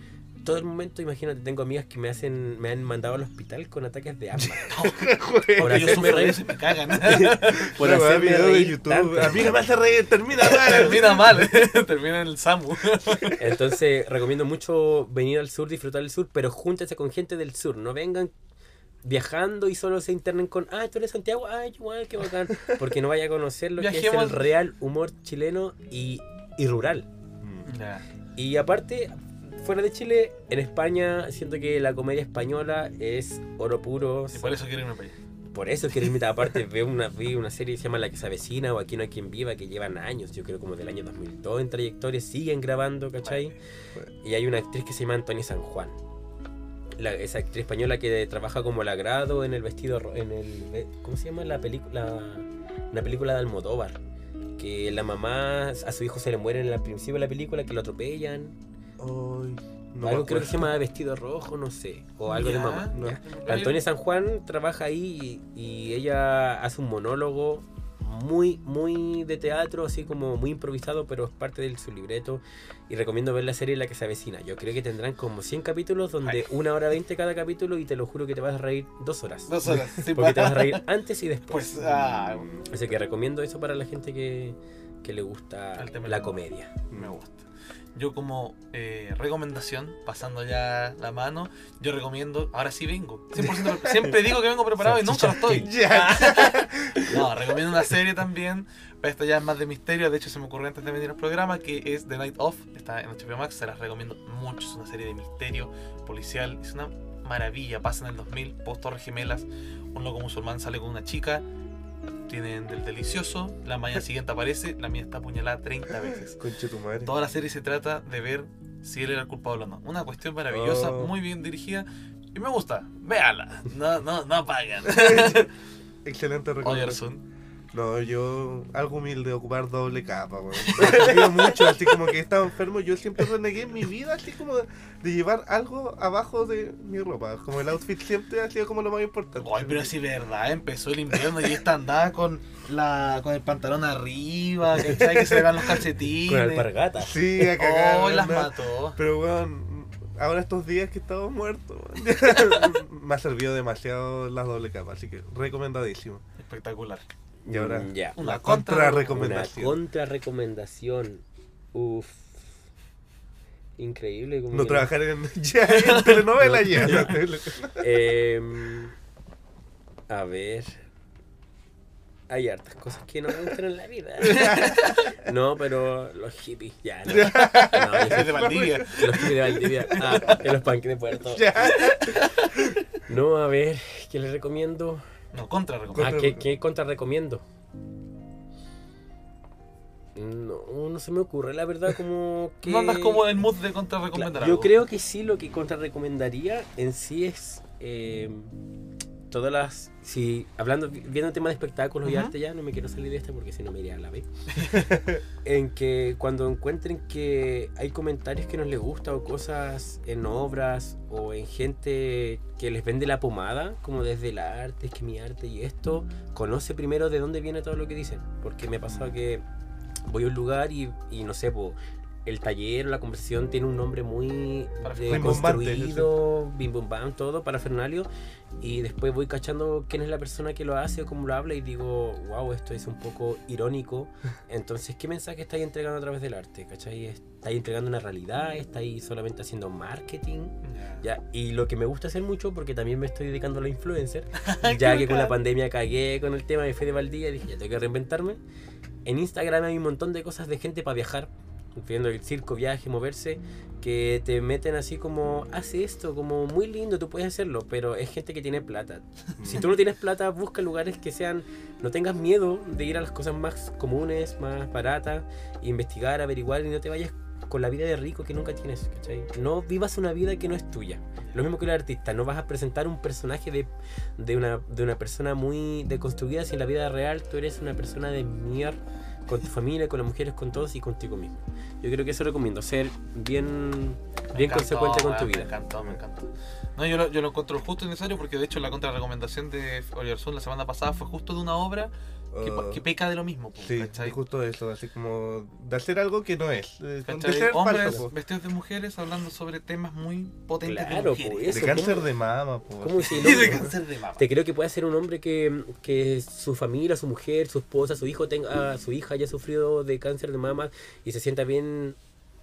C: Todo el momento, imagínate, tengo amigas que me hacen, me han mandado al hospital con ataques de asma. [laughs] por hacerme reír.
B: y me cagan. [laughs]
C: por hacerme
A: de YouTube.
C: tanto.
A: A mí que me hace reír, termina mal. [laughs]
B: Termina mal. Termina en el SAMU.
C: Entonces, recomiendo mucho venir al sur, disfrutar del sur, pero júntense con gente del sur. No vengan viajando y solo se internen con, ah, tú eres Santiago, ay, igual, qué bacán. Porque no vaya a conocer lo que es
B: Viajemos.
C: el real humor chileno y, y rural.
A: Mm.
B: Ya.
C: Y aparte, fuera de Chile, en España, siento que la comedia española es oro puro.
B: Y por eso quiero irme para allá.
C: Por eso quiero irme. Aparte, veo una, vi una serie que se llama La que se avecina o Aquí no hay quien viva, que llevan años, yo creo como del año 2002 en trayectoria, siguen grabando, ¿cachai? Y hay una actriz que se llama Antonia San Juan. La- esa actriz española que trabaja como el agrado en el vestido, en el, eh, ¿cómo se llama? La película, una película de Almodóvar. Que la mamá, a su hijo se le muere en el principio de la película, que lo atropellan.
A: No
C: algo creo que se llama vestido rojo, no sé. O algo de mamá.
A: No.
C: Antonia San Juan trabaja ahí y, y ella hace un monólogo muy, muy de teatro, así como muy improvisado, pero es parte de su libreto. Y recomiendo ver la serie La que se avecina. Yo creo que tendrán como 100 capítulos, donde
B: Ay.
C: una hora 20 cada capítulo, y te lo juro que te vas a reír dos horas.
B: Dos horas. [laughs] Sí,
C: Porque te vas a reír antes y después.
B: Pues, ah,
C: Así que recomiendo eso para la gente que, que le gusta la comedia.
B: me gusta. Yo como eh, recomendación, pasando ya la mano, yo recomiendo, ahora sí vengo. 100% pre- siempre digo que vengo preparado y nunca lo estoy. [laughs]
A: Ya. [laughs]
B: No, recomiendo una serie también. Pero esta ya es más de misterio. De hecho, se me ocurrió antes de venir al programa que es The Night Of. Está en HBO Max. Se las recomiendo mucho. Es una serie de misterio policial. Es una maravilla. Pasa en el 2000, post Torres Gemelas. Un loco musulmán sale con una chica. Tienen del delicioso. La mañana [laughs] siguiente aparece. La mía está apuñalada 30 veces.
A: Conche tu madre.
B: Toda la serie se trata de ver si él era el culpable o no. Una cuestión maravillosa,
A: Oh.
B: muy bien dirigida. Y me gusta. Véala. No, no, no pagan. [laughs]
A: Excelente recomendación. No, yo algo humilde, ocupar doble capa, weón. Me ha servido mucho, así como que he estado enfermo. Yo siempre renegué en mi vida, así como de, de llevar algo abajo de mi ropa. Como el outfit siempre ha sido como lo más importante.
B: Ay, pero sí, verdad, empezó el invierno y esta andaba con la con el pantalón arriba, ¿cachai? Que se le van los calcetines.
C: Con alpargatas.
A: Sí, a cagar.
B: Oh, las mató.
A: Pero weón, ahora estos días que he estado muerto, weón, [laughs] me ha servido demasiado la doble capa, así que recomendadísimo.
B: Espectacular.
A: Y ahora,
C: Mm, ya.
B: Una
A: la
B: contra-
C: Una
A: recomendación.
C: contra recomendación. Uf. Increíble. como
A: No trabajar en, [laughs] ya, en telenovela
C: No.
A: ya. [laughs] [laughs]
C: Em, a ver. Hay hartas cosas que no me gustan en la vida. No, pero los hippies, ya. No, no
B: de Valdivia.
C: Los hippies de Valdivia. Ah, en los panques de Puerto.
A: Ya.
C: No, a ver, ¿qué les recomiendo?
B: No, contra
C: Ah. ¿qué, qué contra recomiendo? No, no se me ocurre, la verdad, como [laughs] que...
B: No andas como en el mood de contra
C: Claro,
B: recomendar
C: Yo
B: algo.
C: creo que sí, lo que contra recomendaría en sí es eh, todas las. Si hablando, viendo el tema de espectáculos y arte ya, no me quiero salir de esta porque si no me iría a la vez. [laughs] en que cuando encuentren que hay comentarios que no les gusta o cosas en obras o en gente que les vende la pomada, como desde el arte, es que mi arte y esto, conoce primero de dónde viene todo lo que dicen. Porque me ha pasado que voy a un lugar y, y no sé, po, el taller o la conversación tiene un nombre muy de construido, bim bum bam, todo para Fernalia y después voy cachando quién es la persona que lo hace o cómo lo habla y digo, wow, esto es un poco irónico. [laughs] Entonces, ¿qué mensaje estáis entregando a través del arte? ¿Cachai? ¿Estáis entregando una realidad? ¿Estáis solamente haciendo marketing?
B: Ya,
C: y lo que me gusta hacer mucho, porque también me estoy dedicando a la influencer, [laughs] ya que con la pandemia cagué con el tema de Fede Valdía, dije, ya tengo que reinventarme. En Instagram hay un montón de cosas de gente para viajar, viendo el circo, viaje, moverse, que te meten así como, hace esto, como muy lindo, tú puedes hacerlo, pero es gente que tiene plata. [laughs] Si tú no tienes plata, busca lugares que sean, no tengas miedo de ir a las cosas más comunes, más baratas, investigar, averiguar y no te vayas con la vida de rico que nunca tienes, ¿cachai? No vivas una vida que no es tuya. Lo mismo que el artista, no vas a presentar un personaje de, de, una, de una persona muy deconstruida si en la vida real tú eres una persona de mierda, con tu familia, con las mujeres, con todos y contigo mismo. Yo creo que eso recomiendo, ser bien,
B: Me
C: bien
B: encantó,
C: consecuente con tu vida.
B: Me encantó, me encantó. No, yo lo, yo lo encuentro justo y necesario porque de hecho la contrarrecomendación de Oliver Sun la semana pasada fue justo de una obra que, que peca de lo mismo. po,
A: sí,
B: ¿cachai?
A: es justo eso, así como de hacer algo que no es. De, de
B: ¿Cachai?
A: ser
B: Hombres
A: falso,
B: vestidos de mujeres hablando sobre temas muy potentes
C: Claro,
B: de
C: po, eso,
A: De cáncer
C: ¿cómo?
A: de mama, po.
C: ¿Cómo si
B: Y
C: no-
B: de cáncer de mama.
C: Te creo que puede ser un hombre que, que su familia, su mujer, su esposa, su hijo tenga, su hija haya sufrido de cáncer de mama y se sienta bien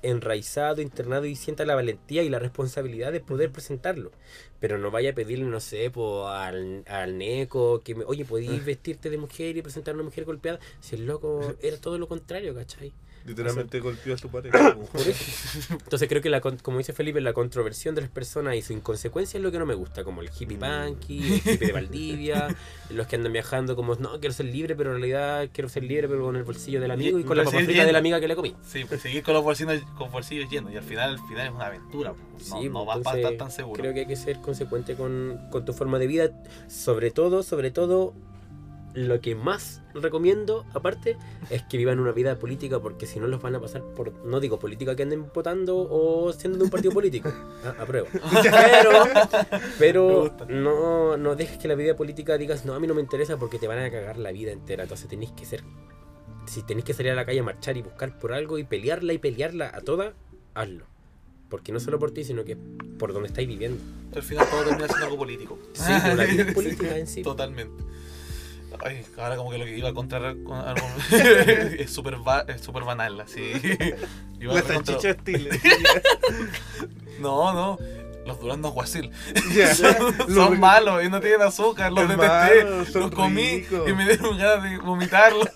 C: enraizado, internado y sienta la valentía y la responsabilidad de poder presentarlo. Pero no vaya a pedirle, no sé, po, al, al neco que me, oye, ¿podéis vestirte de mujer y presentar a una mujer golpeada? Si el loco era todo lo contrario, ¿cachai?
A: Literalmente golpeó a su pareja. [laughs]
C: Entonces creo que, la, con- como dice Felipe, la controversión de las personas y su inconsecuencia es lo que no me gusta, como el hippie punky, el hippie de Valdivia, [laughs] los que andan viajando como, no, quiero ser libre, pero en realidad quiero ser libre, pero con el bolsillo del amigo y con la
B: Pero
C: papa
B: seguir
C: frita de la amiga que le comí.
B: Sí, pues seguir con los bolsillos, con bolsillos llenos y al final, al final es una aventura. po. No,
C: Sí,
B: no vas a estar tan seguro.
C: Creo que hay que ser consecuente con, con tu forma de vida, sobre todo, sobre todo, lo que más recomiendo, aparte, es que vivan una vida política, porque si no los van a pasar por, no digo política que anden votando o siendo de un partido político, [laughs] ah, apruebo. [laughs] Pero, pero no, no dejes que la vida política digas, no, a mí no me interesa porque te van a cagar la vida entera, entonces tenéis que ser, si tenéis que salir a la calle a marchar y buscar por algo y pelearla y pelearla a toda, hazlo. Porque no solo por ti, sino que por donde estáis viviendo.
B: Al final todo termina siendo algo político.
C: Sí, pues, la vida [laughs] es política en sí.
B: Totalmente. Ay, ahora como que lo que iba a contra con algo [laughs] [laughs] es súper súper banal, así. Iba a
A: La
B: contra-
A: salchicha estilo.
B: No, no. Los duraznos guasil. [laughs] Son
A: Los-
B: malos y no tienen azúcar, los detesté. Los comí y me dieron ganas de vomitarlos.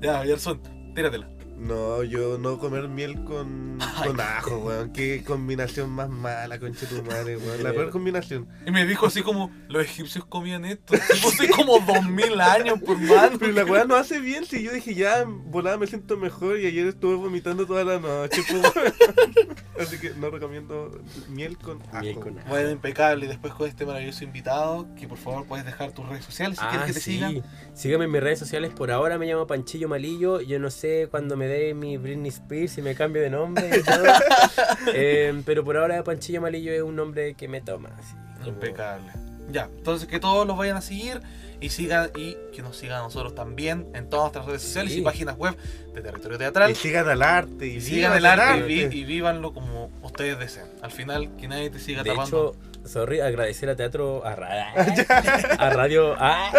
B: ya, Gerson, tíratela.
A: No, yo no comer miel con, con ajo, weón. Qué combinación más mala, concha tu madre, weón. La peor combinación.
B: Y me dijo así como, los egipcios comían esto. Tipo, hace como dos mil años, por mano.
A: Pero la weá no hace bien si yo dije ya, volada me siento mejor y ayer estuve vomitando toda la noche, weón. [laughs] Así que no recomiendo miel con ajo.
C: Miel con ajo.
B: Bueno, impecable. Y después con este maravilloso invitado, que por favor puedes dejar tus redes sociales si quieres
C: Ah,
B: que te
C: sí.
B: sigan.
C: Síganme en mis redes sociales. Por ahora me llamo Panchillo Malillo. Yo no sé cuándo me dé mi Britney Spears y me cambio de nombre y todo. [laughs] Eh, pero por ahora Panchillo Malillo es un nombre que me toma. así, como-
B: Impecable. Ya, entonces que todos los vayan a seguir y sigan y que nos sigan a nosotros también en todas nuestras redes sociales
C: Sí.
B: y páginas web de Territorio Teatral.
A: Y sigan al arte. Y,
B: Y sigan el
A: vivan
B: arte y, vi- y vívanlo como ustedes deseen. Al final, que nadie te siga
C: De
B: tapando.
C: hecho, sorry, agradecer a teatro, a, ra- [laughs] a radio, a,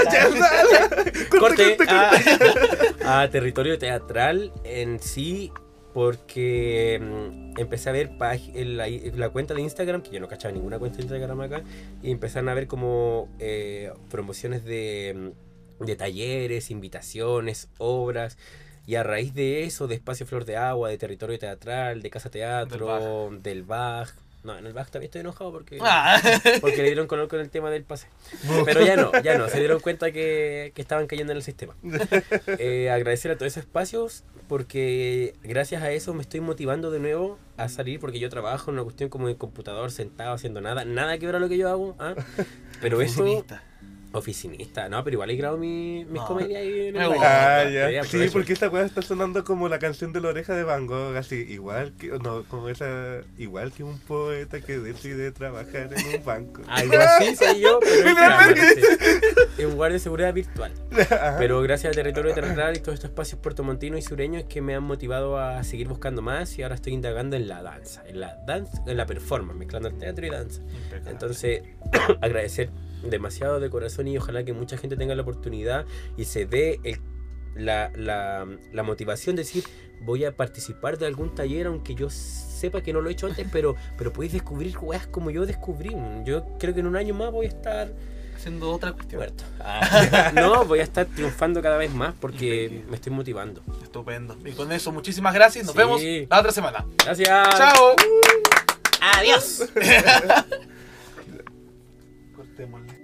C: corte,
A: corte,
C: a, a territorio teatral en sí, porque mm, empecé a ver la, la cuenta de Instagram, que yo no cachaba ninguna cuenta de Instagram acá, y empezaron a ver como eh, promociones de, mm, de talleres, invitaciones, obras. Y a raíz de eso, de Espacio Flor de Agua, de Territorio Teatral, de Casa Teatro, del Baj. No, en el Baj también estoy enojado porque,
B: Ah. [laughs]
C: porque le dieron color con el tema del pase. Pero ya no, ya no, se dieron [laughs] cuenta que, que estaban cayendo en el sistema. [laughs] Eh, agradecer a todos esos espacios porque gracias a eso me estoy motivando de nuevo a salir porque yo trabajo en una cuestión como de computador sentado haciendo nada, nada que ver a lo que yo hago. ¿ah? Pero eso,
B: Oficinista.
C: no, pero igual he grabado mi- mis
B: No,
C: comedias ahí en el baile.
A: Ah,
C: Sí,
A: ya. Sí, porque esta weá está sonando como la canción de la oreja de Van Gogh, así, igual que, no, como esa, igual que un poeta que decide trabajar en un banco. [laughs]
C: Algo así soy yo, pero [laughs] en un guardia de seguridad virtual. [laughs]
A: Ajá.
C: Pero gracias a Territorio Teatral y todos estos espacios puertomontinos y sureños que me han motivado a seguir buscando más y ahora estoy indagando en la danza, en la danza, en la performance, mezclando el teatro y danza. Entonces, [clears throat] agradecer demasiado de corazón y ojalá que mucha gente tenga la oportunidad y se dé el- la, la- la motivación de decir voy a participar de algún taller aunque yo sepa que no lo he hecho antes, pero, pero podéis descubrir weas como yo descubrí. Yo creo que en un año más voy a estar
B: Haciendo otra cuestión.
C: muerto. [laughs] Ah, no, voy a estar triunfando cada vez más porque
B: Increíble.
C: me estoy motivando.
B: Estupendo. Y con eso, muchísimas gracias. Nos
C: Sí.
B: vemos la otra semana.
C: Gracias.
B: Chao.
C: Adiós. [laughs]
B: Cortémosle.